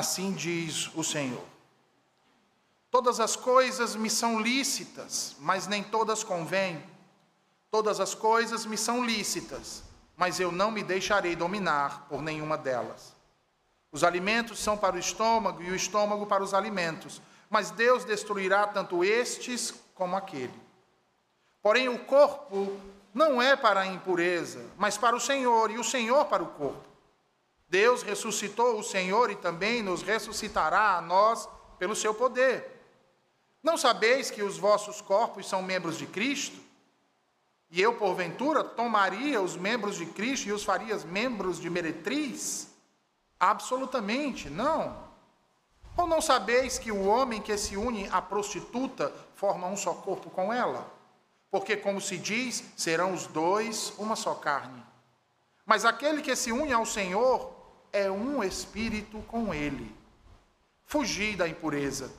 Assim diz o Senhor. Todas as coisas me são lícitas, mas nem todas convêm. Todas as coisas me são lícitas, mas eu não me deixarei dominar por nenhuma delas. Os alimentos são para o estômago e o estômago para os alimentos, mas Deus destruirá tanto estes como aquele. Porém, o corpo não é para a impureza, mas para o Senhor, e o Senhor para o corpo. Deus ressuscitou o Senhor e também nos ressuscitará a nós pelo seu poder. Não sabeis que os vossos corpos são membros de Cristo? E eu, porventura, tomaria os membros de Cristo e os faria membros de meretriz? Absolutamente não. Ou não sabeis que o homem que se une à prostituta forma um só corpo com ela? Porque, como se diz, serão os dois uma só carne. Mas aquele que se une ao Senhor é um espírito com ele. Fugi da impureza.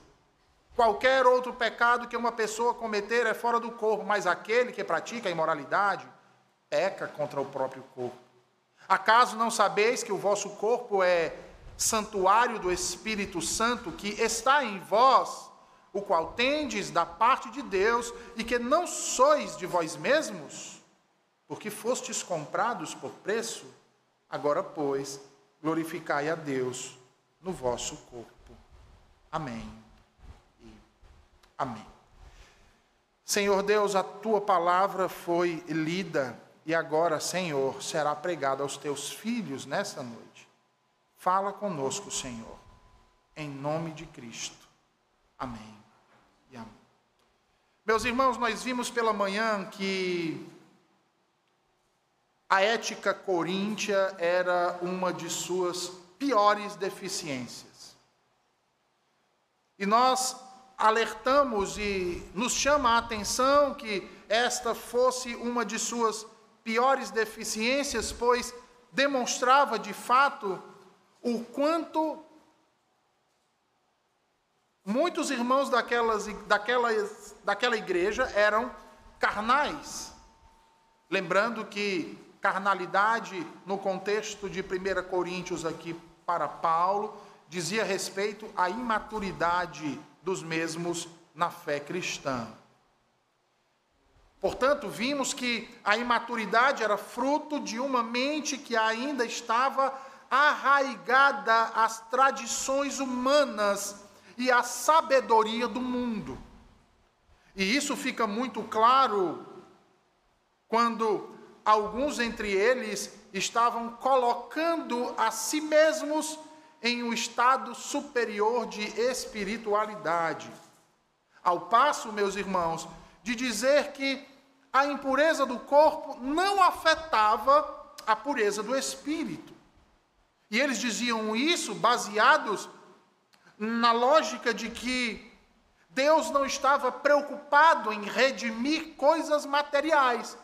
Qualquer outro pecado que uma pessoa cometer é fora do corpo, mas aquele que pratica a imoralidade peca contra o próprio corpo. Acaso não sabeis que o vosso corpo é santuário do Espírito Santo que está em vós, o qual tendes da parte de Deus e que não sois de vós mesmos, porque fostes comprados por preço? Agora, pois, glorificai a Deus no vosso corpo. Amém. Amém. Senhor Deus, a tua palavra foi lida e agora, Senhor, será pregada aos teus filhos nesta noite. Fala conosco, Senhor, em nome de Cristo. Amém e amém. Meus irmãos, nós vimos pela manhã que a ética coríntia era uma de suas piores deficiências. E nós alertamos e nos chama a atenção que esta fosse uma de suas piores deficiências, pois demonstrava de fato o quanto muitos irmãos daquelas, daquelas, daquela igreja eram carnais. Lembrando que carnalidade, no contexto de 1 Coríntios aqui para Paulo, dizia respeito à imaturidade dos mesmos na fé cristã. Portanto, vimos que a imaturidade era fruto de uma mente que ainda estava arraigada às tradições humanas e à sabedoria do mundo. E isso fica muito claro quando alguns entre eles estavam colocando a si mesmos em um estado superior de espiritualidade. Ao passo, meus irmãos, de dizer que a impureza do corpo não afetava a pureza do espírito. E eles diziam isso baseados na lógica de que Deus não estava preocupado em redimir coisas materiais,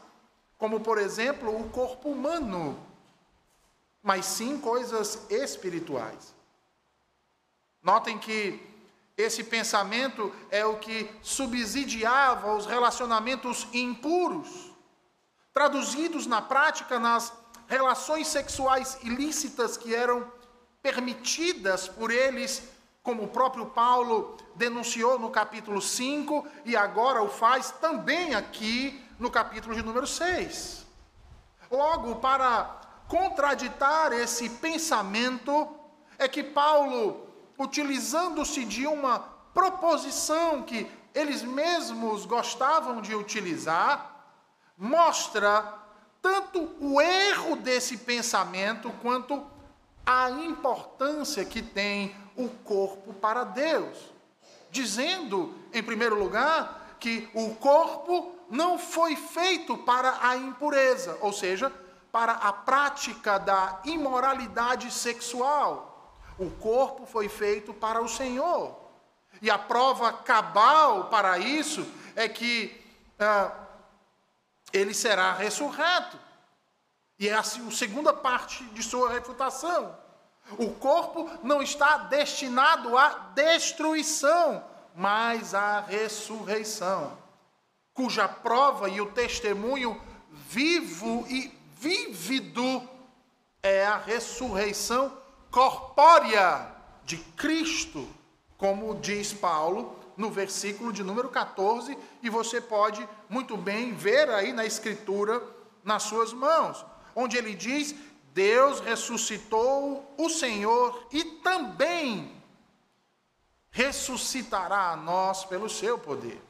como por exemplo o corpo humano mas sim coisas espirituais. Notem que esse pensamento é o que subsidiava os relacionamentos impuros, traduzidos na prática nas relações sexuais ilícitas que eram permitidas por eles, como o próprio Paulo denunciou no capítulo 5 e agora o faz também aqui no capítulo de número 6. Logo, para contraditar esse pensamento é que Paulo, utilizando-se de uma proposição que eles mesmos gostavam de utilizar, mostra tanto o erro desse pensamento quanto a importância que tem o corpo para Deus. Dizendo, em primeiro lugar, que o corpo não foi feito para a impureza, ou seja, para a prática da imoralidade sexual. O corpo foi feito para o Senhor. E a prova cabal para isso é que ah, ele será ressurreto. E é assim a segunda parte de sua refutação. O corpo não está destinado à destruição, mas à ressurreição, cuja prova e o testemunho vivo e vívido é a ressurreição corpórea de Cristo, como diz Paulo no versículo de número 14, e você pode muito bem ver aí na Escritura, nas suas mãos, onde ele diz: Deus ressuscitou o Senhor e também ressuscitará a nós pelo seu poder.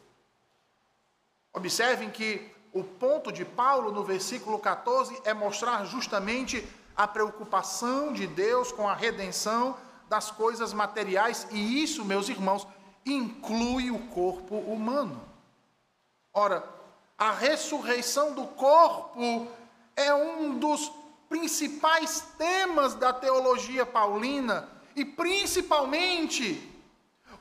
Observem que o ponto de Paulo no versículo 14 é mostrar justamente a preocupação de Deus com a redenção das coisas materiais, e isso, meus irmãos, inclui o corpo humano. Ora, a ressurreição do corpo é um dos principais temas da teologia paulina e principalmente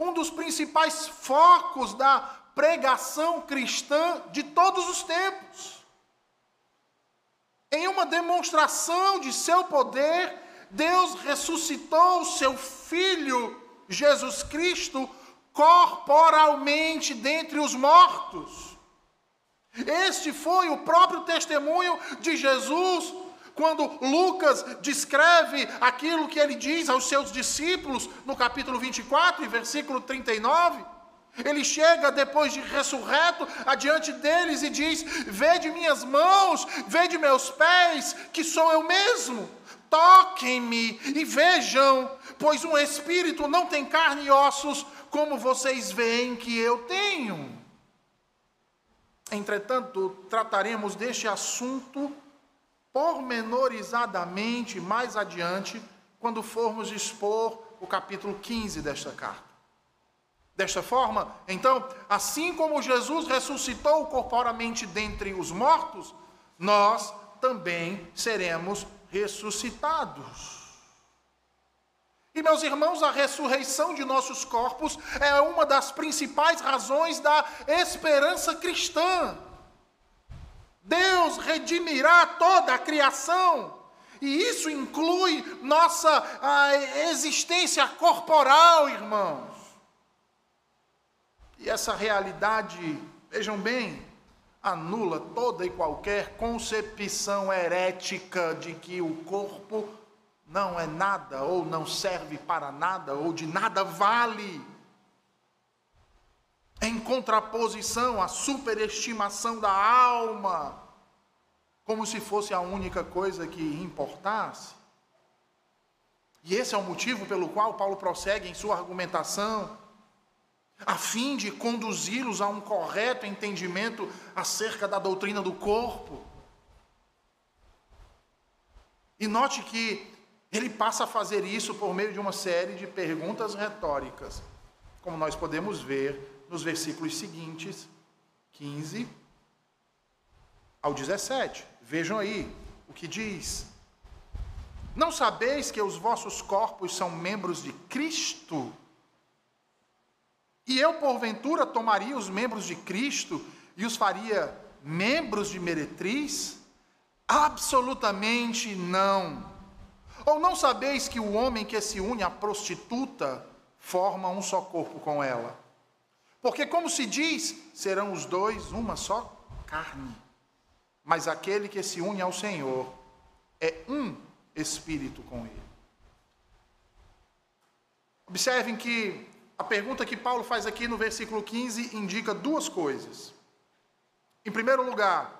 um dos principais focos da pregação cristã de todos os tempos. Em uma demonstração de seu poder, Deus ressuscitou seu Filho Jesus Cristo corporalmente dentre os mortos. Este foi o próprio testemunho de Jesus quando Lucas descreve aquilo que ele diz aos seus discípulos no capítulo 24 e versículo 39. Ele chega depois de ressurreto adiante deles e diz: Vede minhas mãos, vede meus pés, que sou eu mesmo. Toquem-me e vejam, pois um espírito não tem carne e ossos, como vocês veem que eu tenho. Entretanto, trataremos deste assunto pormenorizadamente mais adiante, quando formos expor o capítulo 15 desta carta. Desta forma, então, assim como Jesus ressuscitou corporamente dentre os mortos, nós também seremos ressuscitados. E, meus irmãos, a ressurreição de nossos corpos é uma das principais razões da esperança cristã. Deus redimirá toda a criação. E isso inclui nossa existência corporal, irmãos. E essa realidade, vejam bem, anula toda e qualquer concepção herética de que o corpo não é nada, ou não serve para nada, ou de nada vale em contraposição à superestimação da alma, como se fosse a única coisa que importasse. E esse é o motivo pelo qual Paulo prossegue em sua argumentação, a fim de conduzi-los a um correto entendimento acerca da doutrina do corpo. E note que ele passa a fazer isso por meio de uma série de perguntas retóricas, como nós podemos ver nos versículos seguintes, 15 ao 17. Vejam aí o que diz. Não sabeis que os vossos corpos são membros de Cristo? E eu, porventura, tomaria os membros de Cristo e os faria membros de meretriz? Absolutamente não. Ou não sabeis que o homem que se une à prostituta forma um só corpo com ela? Porque, como se diz, serão os dois uma só carne. Mas aquele que se une ao Senhor é um espírito com ele. Observem que a pergunta que Paulo faz aqui no versículo 15 indica duas coisas. Em primeiro lugar,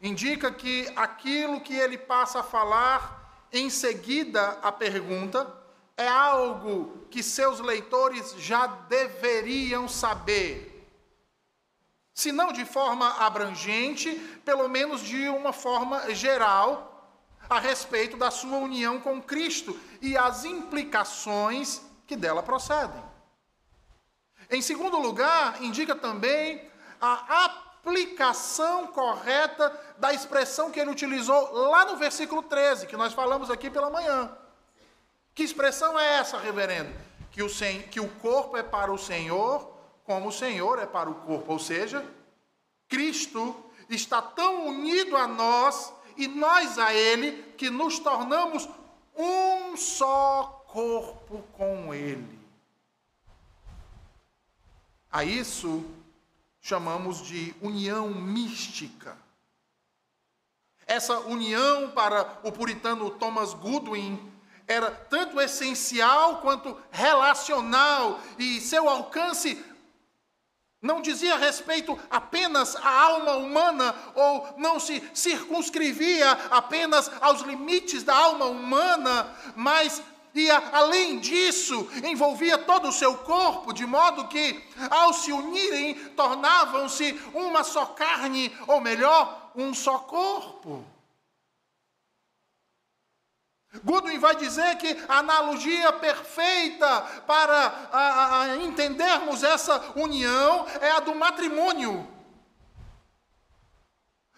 indica que aquilo que ele passa a falar em seguida à pergunta é algo que seus leitores já deveriam saber. Se não de forma abrangente, pelo menos de uma forma geral, a respeito da sua união com Cristo e as implicações que dela procedem. Em segundo lugar, indica também a aplicação correta da expressão que ele utilizou lá no versículo 13, que nós falamos aqui pela manhã. Que expressão é essa, reverendo? Que o, que o corpo é para o Senhor, como o Senhor é para o corpo. Ou seja, Cristo está tão unido a nós e nós a Ele, que nos tornamos um só corpo com Ele. A isso chamamos de união mística. Essa união, para o puritano Thomas Goodwin, era tanto essencial quanto relacional, e seu alcance não dizia respeito apenas à alma humana, ou não se circunscrevia apenas aos limites da alma humana, mas e além disso, envolvia todo o seu corpo, de modo que, ao se unirem, tornavam-se uma só carne, ou melhor, um só corpo. Goodwin vai dizer que a analogia perfeita para a, a entendermos essa união é a do matrimônio.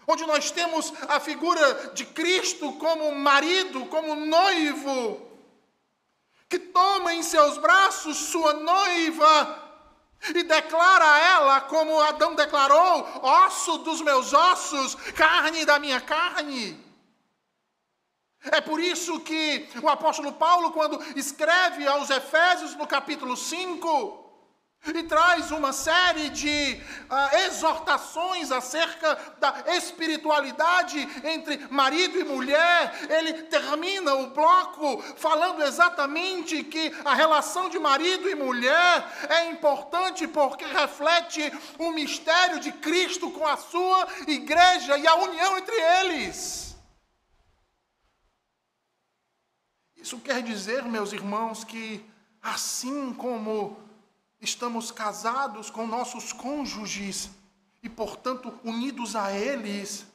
Onde nós temos a figura de Cristo como marido, como noivo, que toma em seus braços sua noiva e declara a ela, como Adão declarou: osso dos meus ossos, carne da minha carne. É por isso que o apóstolo Paulo, quando escreve aos Efésios no capítulo 5, e traz uma série de uh, exortações acerca da espiritualidade entre marido e mulher. Ele termina o bloco falando exatamente que a relação de marido e mulher é importante porque reflete o mistério de Cristo com a sua igreja e a união entre eles. Isso quer dizer, meus irmãos, que assim como estamos casados com nossos cônjuges e, portanto, unidos a eles,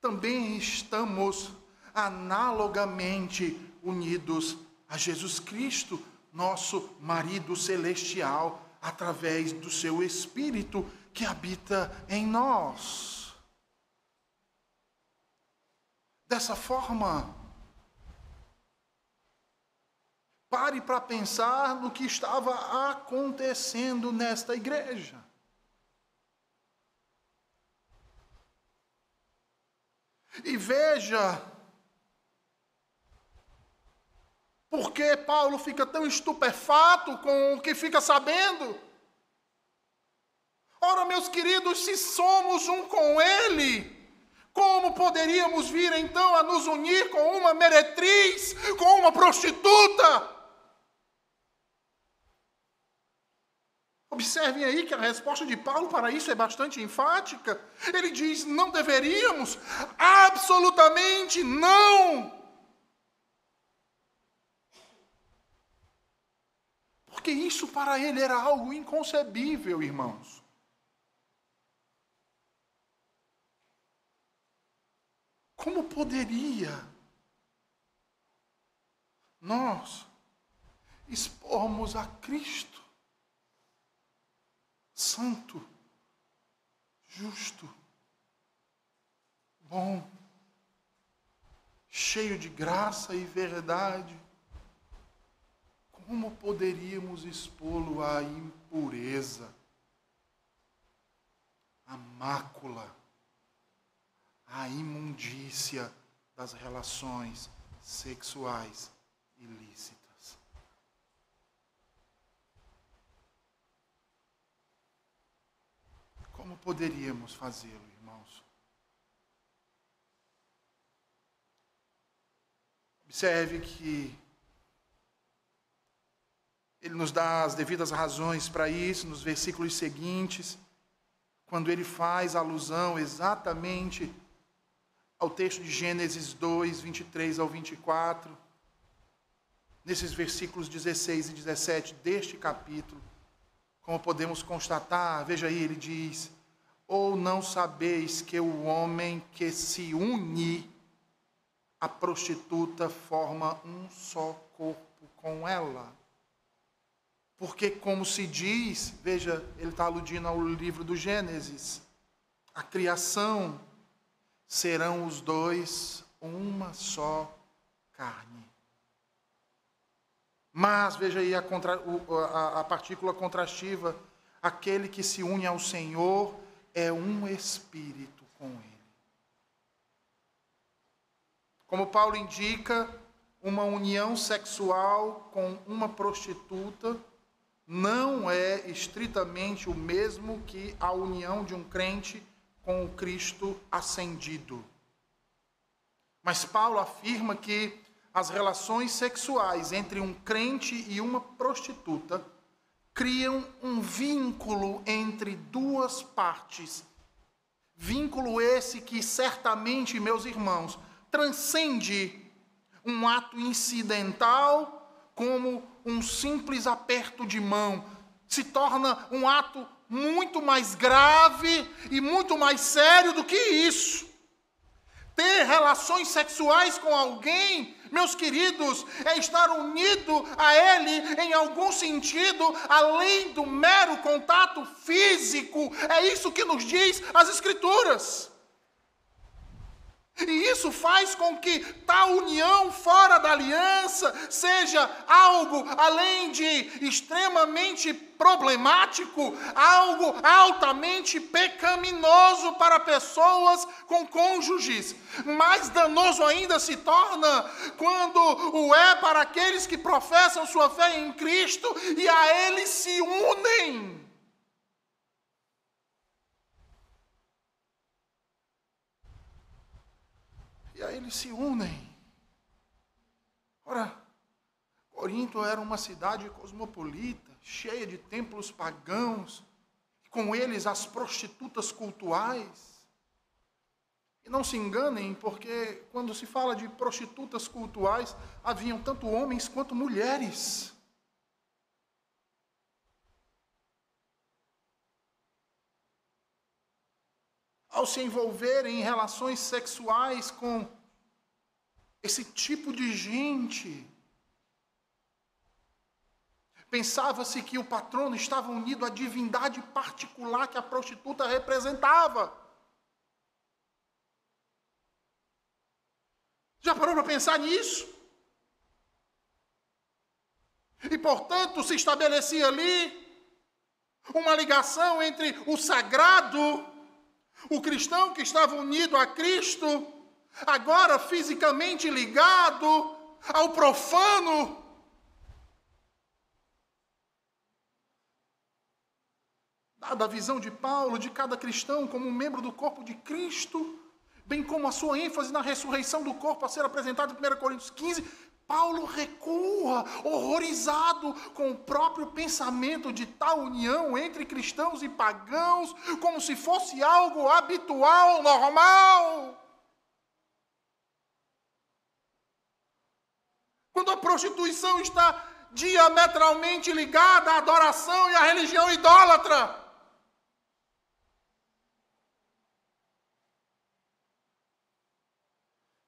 também estamos analogamente unidos a Jesus Cristo, nosso marido celestial, através do seu Espírito que habita em nós. Dessa forma, Pare para pensar no que estava acontecendo nesta igreja. E veja por que Paulo fica tão estupefato com o que fica sabendo. Ora, meus queridos, se somos um com Ele, como poderíamos vir então a nos unir com uma meretriz, com uma prostituta? Observem aí que a resposta de Paulo para isso é bastante enfática. Ele diz: não deveríamos, absolutamente não. Porque isso para ele era algo inconcebível, irmãos. Como poderia nós expormos a Cristo santo, justo, bom, cheio de graça e verdade, como poderíamos expô-lo à impureza, à mácula, à imundícia das relações sexuais ilícitas? Como poderíamos fazê-lo, irmãos? Observe que ele nos dá as devidas razões para isso nos versículos seguintes, quando ele faz alusão exatamente ao texto de Gênesis 2, 23 ao 24, nesses versículos 16 e 17 deste capítulo. Como podemos constatar, veja aí, ele diz: Ou não sabeis que o homem que se une à prostituta forma um só corpo com ela? Porque, como se diz, veja, ele está aludindo ao livro do Gênesis, a criação serão os dois uma só carne. Mas, veja aí a, contra, a, a partícula contrastiva: aquele que se une ao Senhor é um espírito com Ele. Como Paulo indica, uma união sexual com uma prostituta não é estritamente o mesmo que a união de um crente com o Cristo ascendido. Mas Paulo afirma que as relações sexuais entre um crente e uma prostituta criam um vínculo entre duas partes. Vínculo esse que certamente, meus irmãos, transcende um ato incidental como um simples aperto de mão, se torna um ato muito mais grave e muito mais sério do que isso. Ter relações sexuais com alguém, meus queridos, é estar unido a Ele em algum sentido, além do mero contato físico. É isso que nos diz as Escrituras. E isso faz com que tal união fora da aliança seja algo além de extremamente problemático, algo altamente pecaminoso para pessoas com cônjuges. Mais danoso ainda se torna quando o é para aqueles que professam sua fé em Cristo e a Ele se unem. Eles se unem. Ora, Corinto era uma cidade cosmopolita, cheia de templos pagãos, com eles as prostitutas cultuais. E não se enganem, porque quando se fala de prostitutas cultuais, haviam tanto homens quanto mulheres. ao se envolverem em relações sexuais com esse tipo de gente. Pensava-se que o patrono estava unido à divindade particular que a prostituta representava. Já parou para pensar nisso? E portanto se estabelecia ali uma ligação entre o sagrado o cristão que estava unido a Cristo, agora fisicamente ligado ao profano, dada a visão de Paulo de cada cristão como um membro do corpo de Cristo, bem como a sua ênfase na ressurreição do corpo a ser apresentada em 1 Coríntios 15, Paulo recua, horrorizado com o próprio pensamento de tal união entre cristãos e pagãos, como se fosse algo habitual, normal. Quando a prostituição está diametralmente ligada à adoração e à religião idólatra.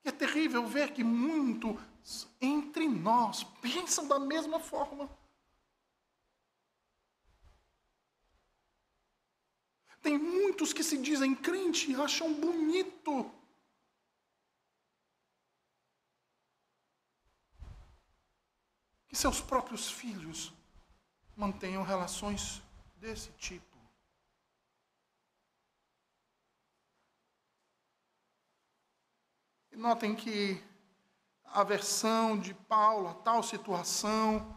É terrível ver que muito entre nós pensam da mesma forma. Tem muitos que se dizem crente e acham bonito. Que seus próprios filhos mantenham relações desse tipo. E notem que a versão de Paulo a tal situação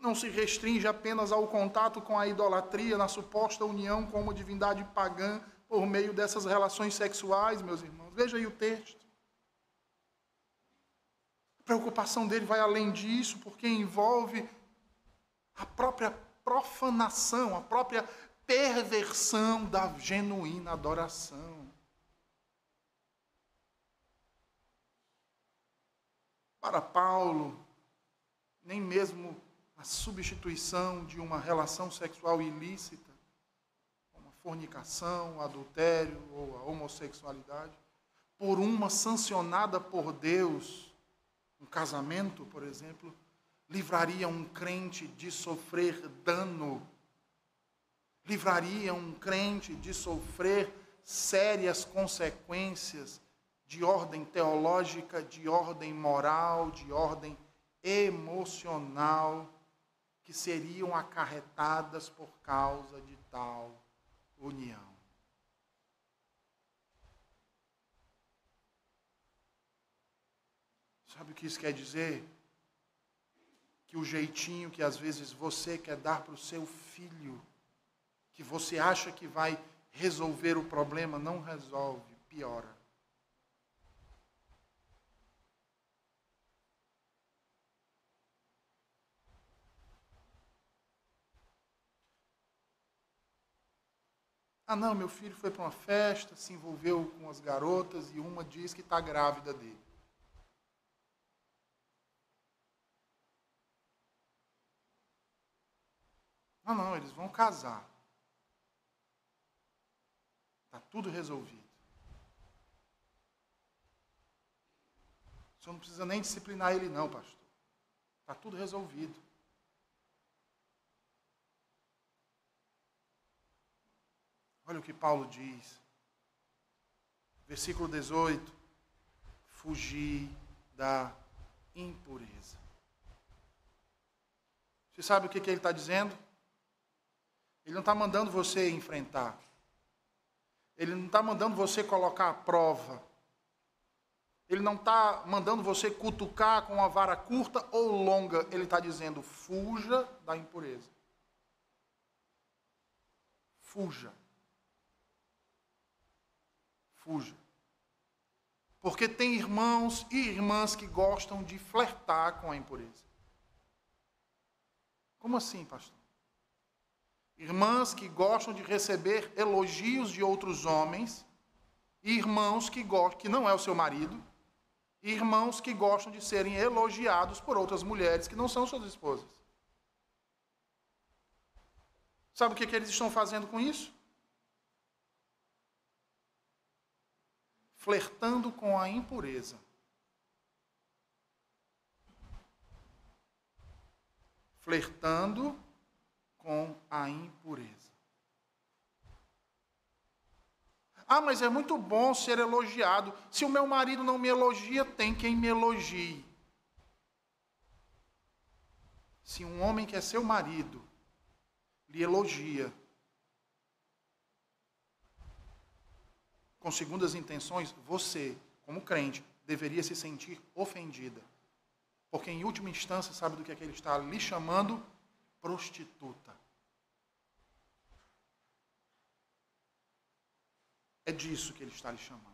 não se restringe apenas ao contato com a idolatria, na suposta união com uma divindade pagã por meio dessas relações sexuais, meus irmãos. Veja aí o texto. A preocupação dele vai além disso, porque envolve a própria profanação, a própria perversão da genuína adoração. Para Paulo, nem mesmo a substituição de uma relação sexual ilícita, como a fornicação, o adultério ou a homossexualidade, por uma sancionada por Deus, um casamento, por exemplo, livraria um crente de sofrer dano, livraria um crente de sofrer sérias consequências de ordem teológica, de ordem moral, de ordem emocional, que seriam acarretadas por causa de tal união. Sabe o que isso quer dizer? Que o jeitinho que às vezes você quer dar para o seu filho, que você acha que vai resolver o problema, não resolve, piora. Ah, não, meu filho foi para uma festa, se envolveu com as garotas e uma diz que está grávida dele. Não, não, eles vão casar. Está tudo resolvido. O senhor não precisa nem disciplinar ele, não, pastor. Está tudo resolvido. Olha o que Paulo diz. Versículo 18. Fugir da impureza. Você sabe o que, que ele está dizendo? Ele não está mandando você enfrentar. Ele não está mandando você colocar à prova. Ele não está mandando você cutucar com uma vara curta ou longa. Ele está dizendo: fuja da impureza. Fuja. Fuja. Porque tem irmãos e irmãs que gostam de flertar com a impureza. Como assim, pastor? Irmãs que gostam de receber elogios de outros homens, irmãos que gostam, que não é o seu marido, irmãos que gostam de serem elogiados por outras mulheres que não são suas esposas. Sabe o que, que eles estão fazendo com isso? Flertando com a impureza. Flertando com a impureza. Ah, mas é muito bom ser elogiado. Se o meu marido não me elogia, tem quem me elogie. Se um homem que é seu marido lhe elogia, com segundas intenções, você, como crente, deveria se sentir ofendida. Porque, em última instância, sabe do que, é que ele está lhe chamando? Prostituta. É disso que ele está lhe chamando.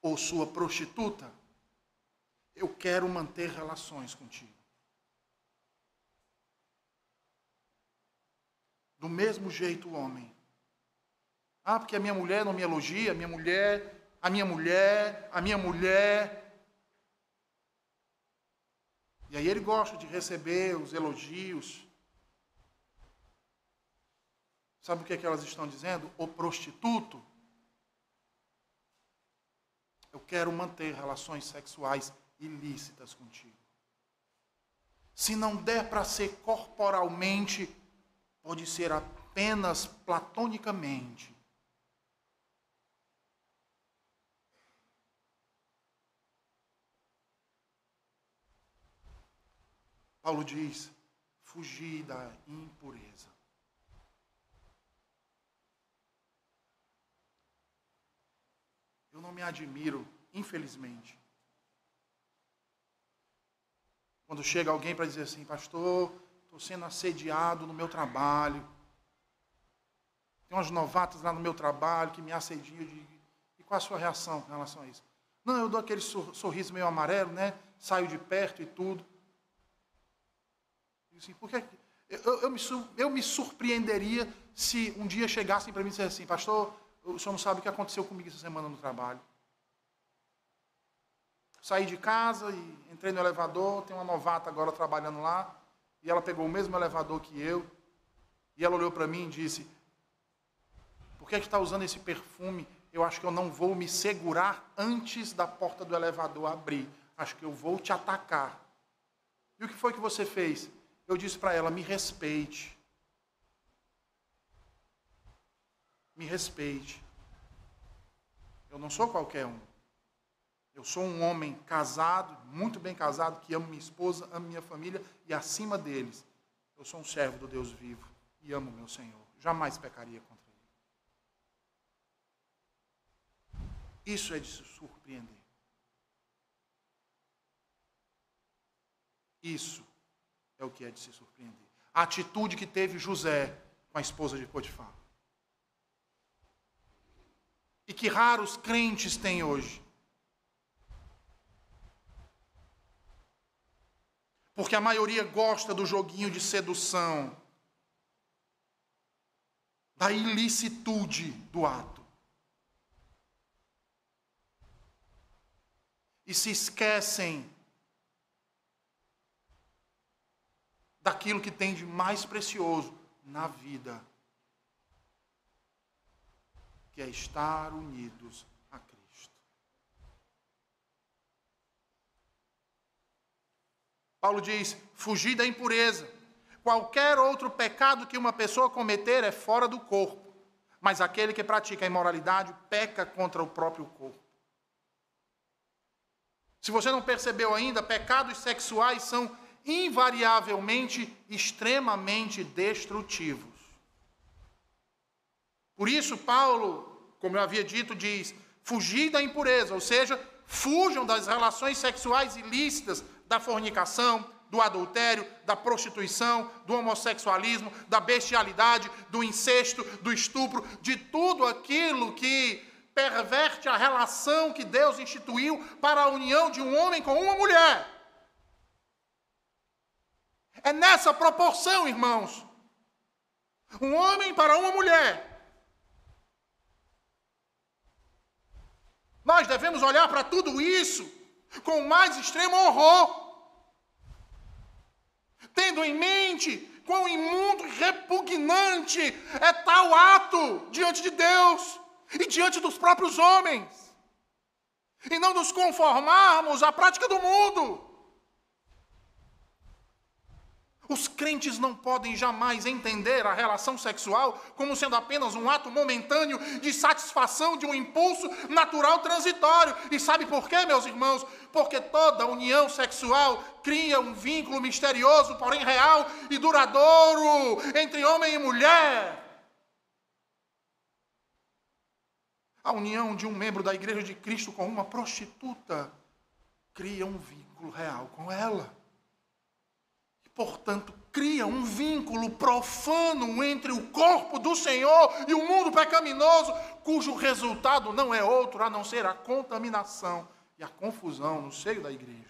Ou sua prostituta, eu quero manter relações contigo. Do mesmo jeito o homem. Ah, porque a minha mulher não me elogia, a minha mulher, a minha mulher, a minha mulher. E aí ele gosta de receber os elogios, Sabe o que, é que elas estão dizendo? O prostituto. Eu quero manter relações sexuais ilícitas contigo. Se não der para ser corporalmente, pode ser apenas platonicamente. Paulo diz: fugir da impureza. Eu não me admiro, infelizmente. Quando chega alguém para dizer assim, pastor, estou sendo assediado no meu trabalho. Tem umas novatas lá no meu trabalho que me assediam. De... E qual a sua reação em relação a isso? Não, eu dou aquele sorriso meio amarelo, né? Saio de perto e tudo. Assim, por que eu, eu, me, eu me surpreenderia se um dia chegassem para mim e dissessem assim, pastor, o senhor não sabe o que aconteceu comigo essa semana no trabalho. Saí de casa e entrei no elevador, tem uma novata agora trabalhando lá, e ela pegou o mesmo elevador que eu, e ela olhou para mim e disse: Por que, é que está usando esse perfume? Eu acho que eu não vou me segurar antes da porta do elevador abrir. Acho que eu vou te atacar. E o que foi que você fez? Eu disse para ela: Me respeite. me respeite. Eu não sou qualquer um. Eu sou um homem casado, muito bem casado, que amo minha esposa, amo minha família e acima deles, eu sou um servo do Deus vivo e amo meu Senhor. Jamais pecaria contra ele. Isso é de se surpreender. Isso é o que é de se surpreender. A atitude que teve José com a esposa de Potifar e que raros crentes têm hoje. Porque a maioria gosta do joguinho de sedução. da ilicitude do ato. E se esquecem daquilo que tem de mais precioso na vida, que é estar unidos a Cristo. Paulo diz: fugir da impureza. Qualquer outro pecado que uma pessoa cometer é fora do corpo, mas aquele que pratica a imoralidade peca contra o próprio corpo. Se você não percebeu ainda, pecados sexuais são invariavelmente extremamente destrutivos. Por isso, Paulo, como eu havia dito, diz: fugir da impureza, ou seja, fujam das relações sexuais ilícitas, da fornicação, do adultério, da prostituição, do homossexualismo, da bestialidade, do incesto, do estupro, de tudo aquilo que perverte a relação que Deus instituiu para a união de um homem com uma mulher. É nessa proporção, irmãos. Um homem para uma mulher. Nós devemos olhar para tudo isso com o mais extremo horror. Tendo em mente quão imundo e repugnante é tal ato diante de Deus e diante dos próprios homens. E não nos conformarmos à prática do mundo. Os crentes não podem jamais entender a relação sexual como sendo apenas um ato momentâneo de satisfação de um impulso natural transitório. E sabe por quê, meus irmãos? Porque toda união sexual cria um vínculo misterioso, porém real e duradouro entre homem e mulher. A união de um membro da Igreja de Cristo com uma prostituta cria um vínculo real com ela portanto, cria um vínculo profano entre o corpo do Senhor e o mundo pecaminoso, cujo resultado não é outro a não ser a contaminação e a confusão no seio da igreja.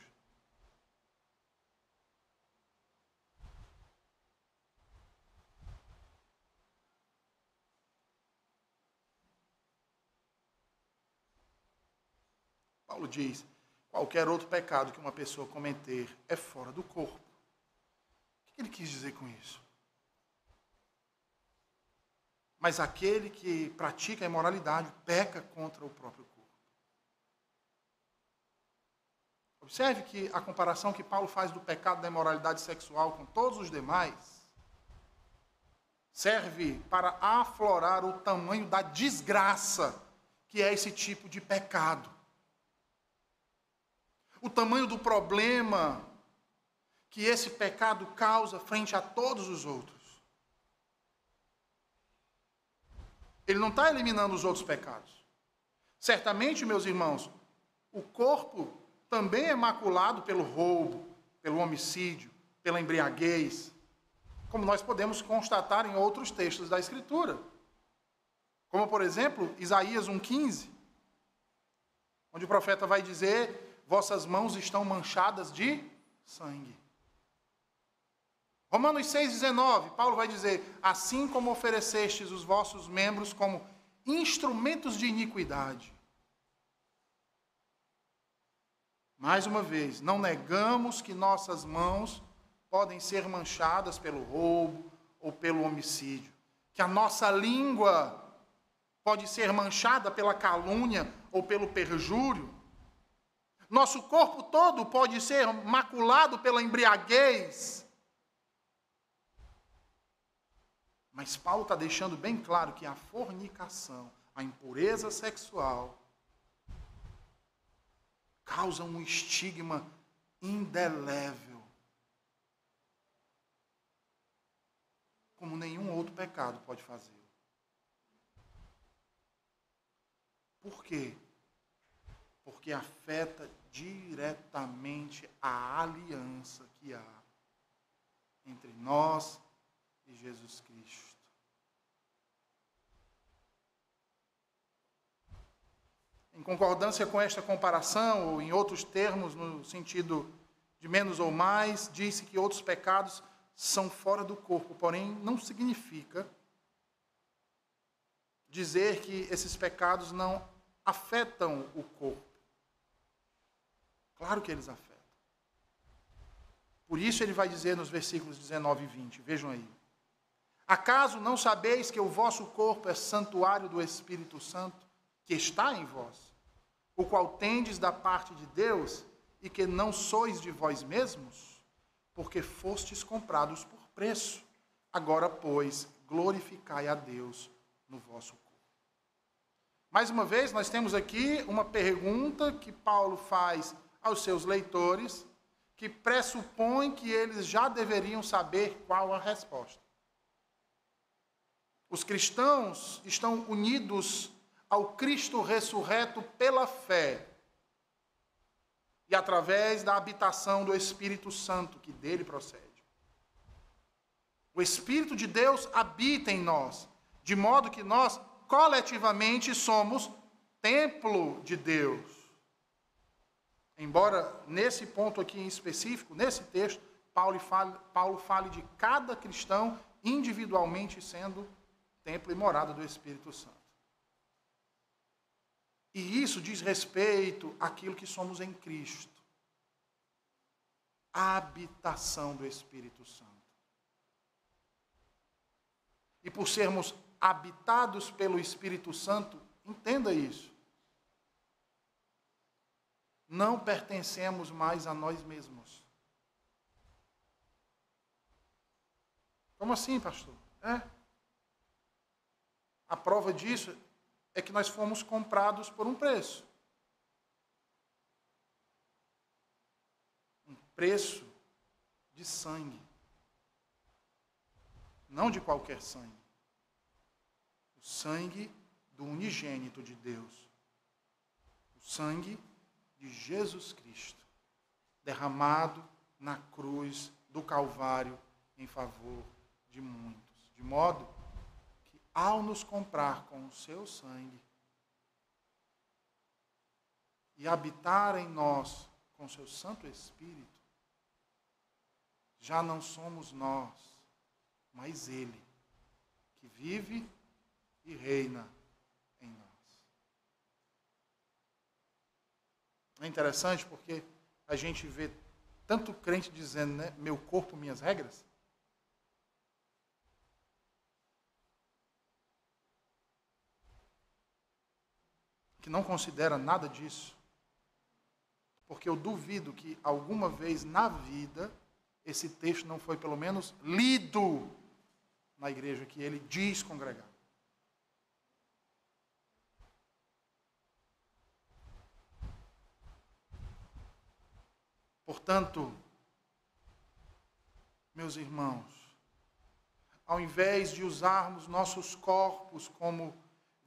Paulo diz: qualquer outro pecado que uma pessoa cometer é fora do corpo ele quis dizer com isso? Mas aquele que pratica a imoralidade peca contra o próprio corpo. Observe que a comparação que Paulo faz do pecado da imoralidade sexual com todos os demais serve para aflorar o tamanho da desgraça que é esse tipo de pecado. O tamanho do problema que esse pecado causa frente a todos os outros. Ele não está eliminando os outros pecados. Certamente, meus irmãos, o corpo também é maculado pelo roubo, pelo homicídio, pela embriaguez, como nós podemos constatar em outros textos da Escritura. Como, por exemplo, Isaías 1,15, onde o profeta vai dizer: Vossas mãos estão manchadas de sangue. Romanos 6,19, Paulo vai dizer: Assim como oferecestes os vossos membros como instrumentos de iniquidade. Mais uma vez, não negamos que nossas mãos podem ser manchadas pelo roubo ou pelo homicídio, que a nossa língua pode ser manchada pela calúnia ou pelo perjúrio. Nosso corpo todo pode ser maculado pela embriaguez Mas Paulo está deixando bem claro que a fornicação, a impureza sexual, causa um estigma indelével. Como nenhum outro pecado pode fazer. Por quê? Porque afeta diretamente a aliança que há entre nós e Jesus Cristo. Em concordância com esta comparação, ou em outros termos, no sentido de menos ou mais, disse que outros pecados são fora do corpo, porém não significa dizer que esses pecados não afetam o corpo. Claro que eles afetam. Por isso ele vai dizer nos versículos 19 e 20, vejam aí. Acaso não sabeis que o vosso corpo é santuário do Espírito Santo, que está em vós, o qual tendes da parte de Deus, e que não sois de vós mesmos, porque fostes comprados por preço. Agora, pois, glorificai a Deus no vosso corpo. Mais uma vez, nós temos aqui uma pergunta que Paulo faz aos seus leitores, que pressupõe que eles já deveriam saber qual a resposta. Os cristãos estão unidos ao Cristo ressurreto pela fé e através da habitação do Espírito Santo que dele procede. O Espírito de Deus habita em nós, de modo que nós coletivamente somos templo de Deus. Embora nesse ponto aqui em específico, nesse texto, Paulo fale, Paulo fale de cada cristão individualmente sendo templo e morada do Espírito Santo. E isso diz respeito àquilo que somos em Cristo. A habitação do Espírito Santo. E por sermos habitados pelo Espírito Santo, entenda isso. Não pertencemos mais a nós mesmos. Como assim, pastor? É. A prova disso é que nós fomos comprados por um preço. Um preço de sangue não de qualquer sangue. O sangue do unigênito de Deus. O sangue de Jesus Cristo, derramado na cruz do Calvário em favor de muitos. De modo ao nos comprar com o seu sangue e habitar em nós com o seu Santo Espírito, já não somos nós mas Ele, que vive e reina em nós. É interessante porque a gente vê tanto crente dizendo, né, meu corpo, minhas regras. Não considera nada disso. Porque eu duvido que alguma vez na vida esse texto não foi pelo menos lido na igreja que ele diz congregar. Portanto, meus irmãos, ao invés de usarmos nossos corpos como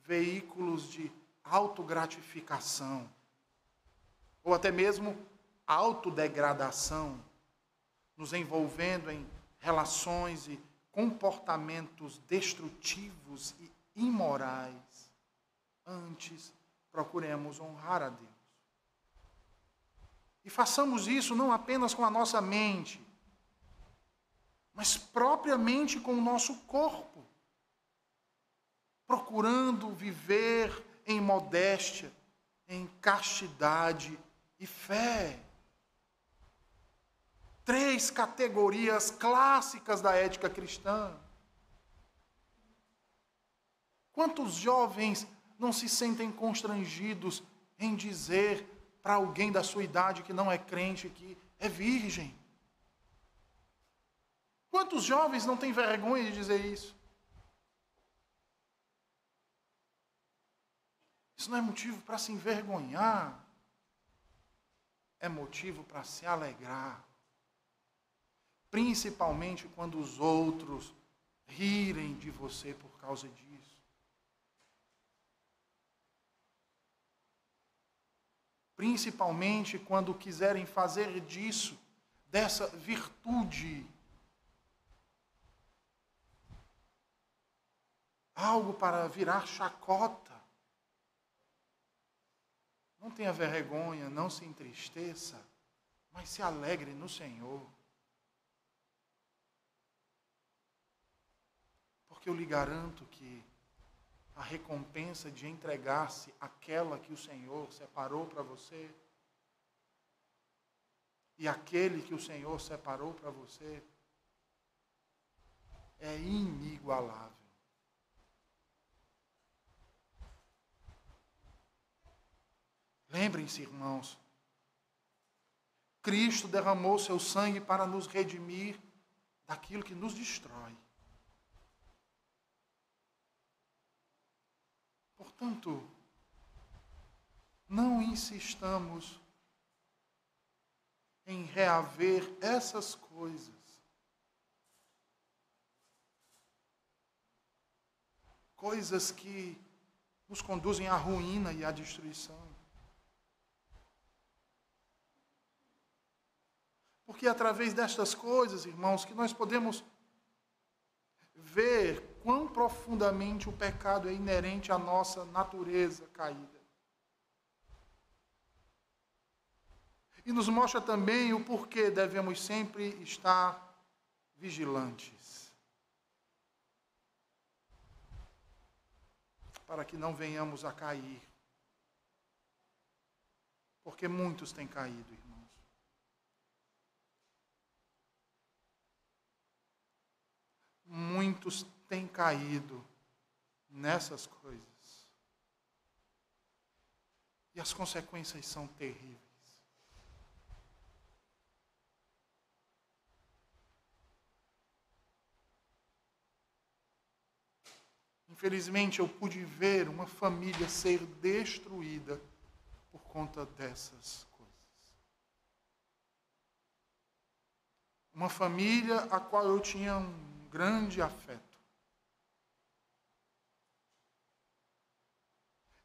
veículos de autogratificação, ou até mesmo autodegradação, nos envolvendo em relações e comportamentos destrutivos e imorais, antes procuremos honrar a Deus. E façamos isso não apenas com a nossa mente, mas propriamente com o nosso corpo, procurando viver em modéstia, em castidade e fé três categorias clássicas da ética cristã. Quantos jovens não se sentem constrangidos em dizer para alguém da sua idade que não é crente que é virgem? Quantos jovens não têm vergonha de dizer isso? Isso não é motivo para se envergonhar, é motivo para se alegrar principalmente quando os outros rirem de você por causa disso. Principalmente quando quiserem fazer disso, dessa virtude, algo para virar chacota. Não tenha vergonha, não se entristeça, mas se alegre no Senhor. Porque eu lhe garanto que a recompensa de entregar-se àquela que o Senhor separou para você? E aquele que o Senhor separou para você é inigualável. Lembrem-se, irmãos, Cristo derramou seu sangue para nos redimir daquilo que nos destrói. Portanto, não insistamos em reaver essas coisas. Coisas que nos conduzem à ruína e à destruição. Porque é através destas coisas, irmãos, que nós podemos ver quão profundamente o pecado é inerente à nossa natureza caída. E nos mostra também o porquê devemos sempre estar vigilantes. Para que não venhamos a cair. Porque muitos têm caído, irmãos. Muitos têm caído nessas coisas. E as consequências são terríveis. Infelizmente, eu pude ver uma família ser destruída por conta dessas coisas. Uma família a qual eu tinha um grande afeto.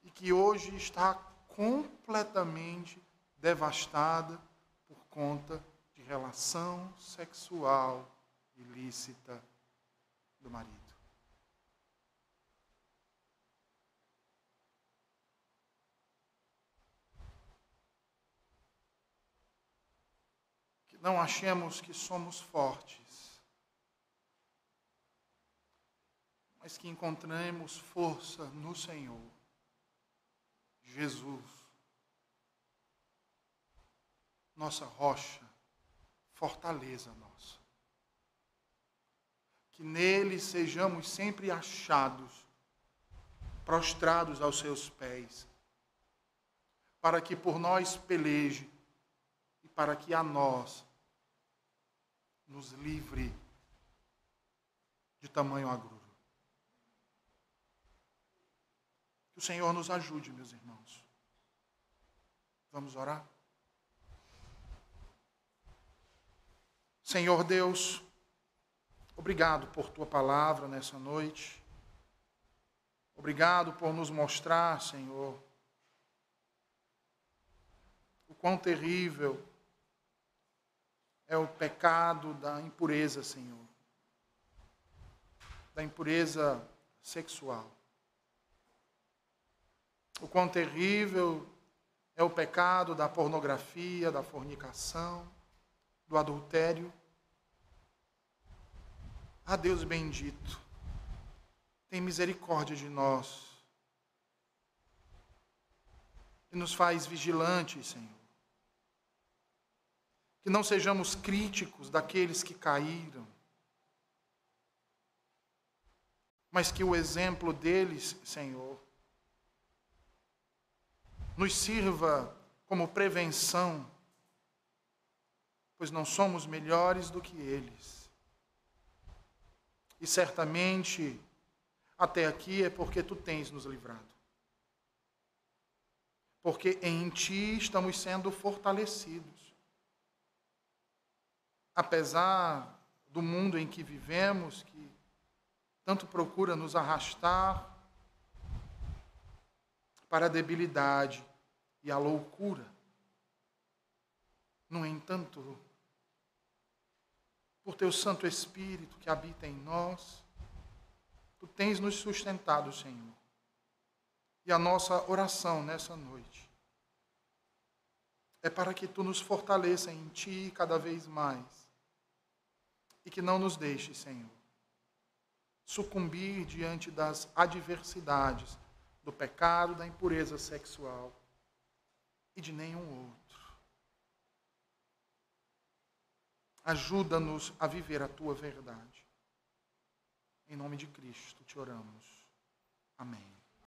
E que hoje está completamente devastada por conta de relação sexual ilícita do marido. não achemos que somos fortes, mas que encontremos força no Senhor, Jesus, nossa rocha, fortaleza nossa. Que nele sejamos sempre achados, prostrados aos seus pés, para que por nós peleje e para que a nós nos livre de tamanho agruro. Que o Senhor nos ajude, meus irmãos. Vamos orar? Senhor Deus, obrigado por tua palavra nessa noite. Obrigado por nos mostrar, Senhor, o quão terrível é o pecado da impureza, Senhor. Da impureza sexual. O quão terrível é o pecado da pornografia, da fornicação, do adultério. Ah, Deus bendito, tem misericórdia de nós e nos faz vigilantes, Senhor que não sejamos críticos daqueles que caíram, mas que o exemplo deles, Senhor, nos sirva como prevenção, pois não somos melhores do que eles. E certamente, até aqui é porque tu tens nos livrado. Porque em ti estamos sendo fortalecidos apesar do mundo em que vivemos, que tanto procura nos arrastar para a debilidade e a loucura. No entanto, por teu Santo Espírito que habita em nós, tu tens nos sustentado, Senhor. E a nossa oração nessa noite é para que tu nos fortaleça em ti cada vez mais e que não nos deixe, Senhor, sucumbir diante das adversidades do pecado, da impureza sexual e de nenhum outro. Ajuda-nos a viver a tua verdade. Em nome de Cristo te oramos. Amém.